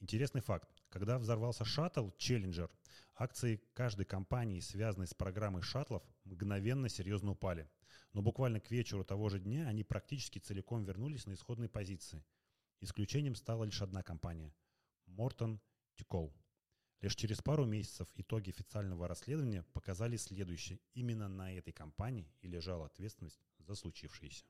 Интересный факт. Когда взорвался шаттл Challenger, акции каждой компании, связанной с программой шаттлов, мгновенно серьезно упали. Но буквально к вечеру того же дня они практически целиком вернулись на исходные позиции. Исключением стала лишь одна компания – Morton Тикол. Лишь через пару месяцев итоги официального расследования показали следующее. Именно на этой компании и лежала ответственность за случившееся.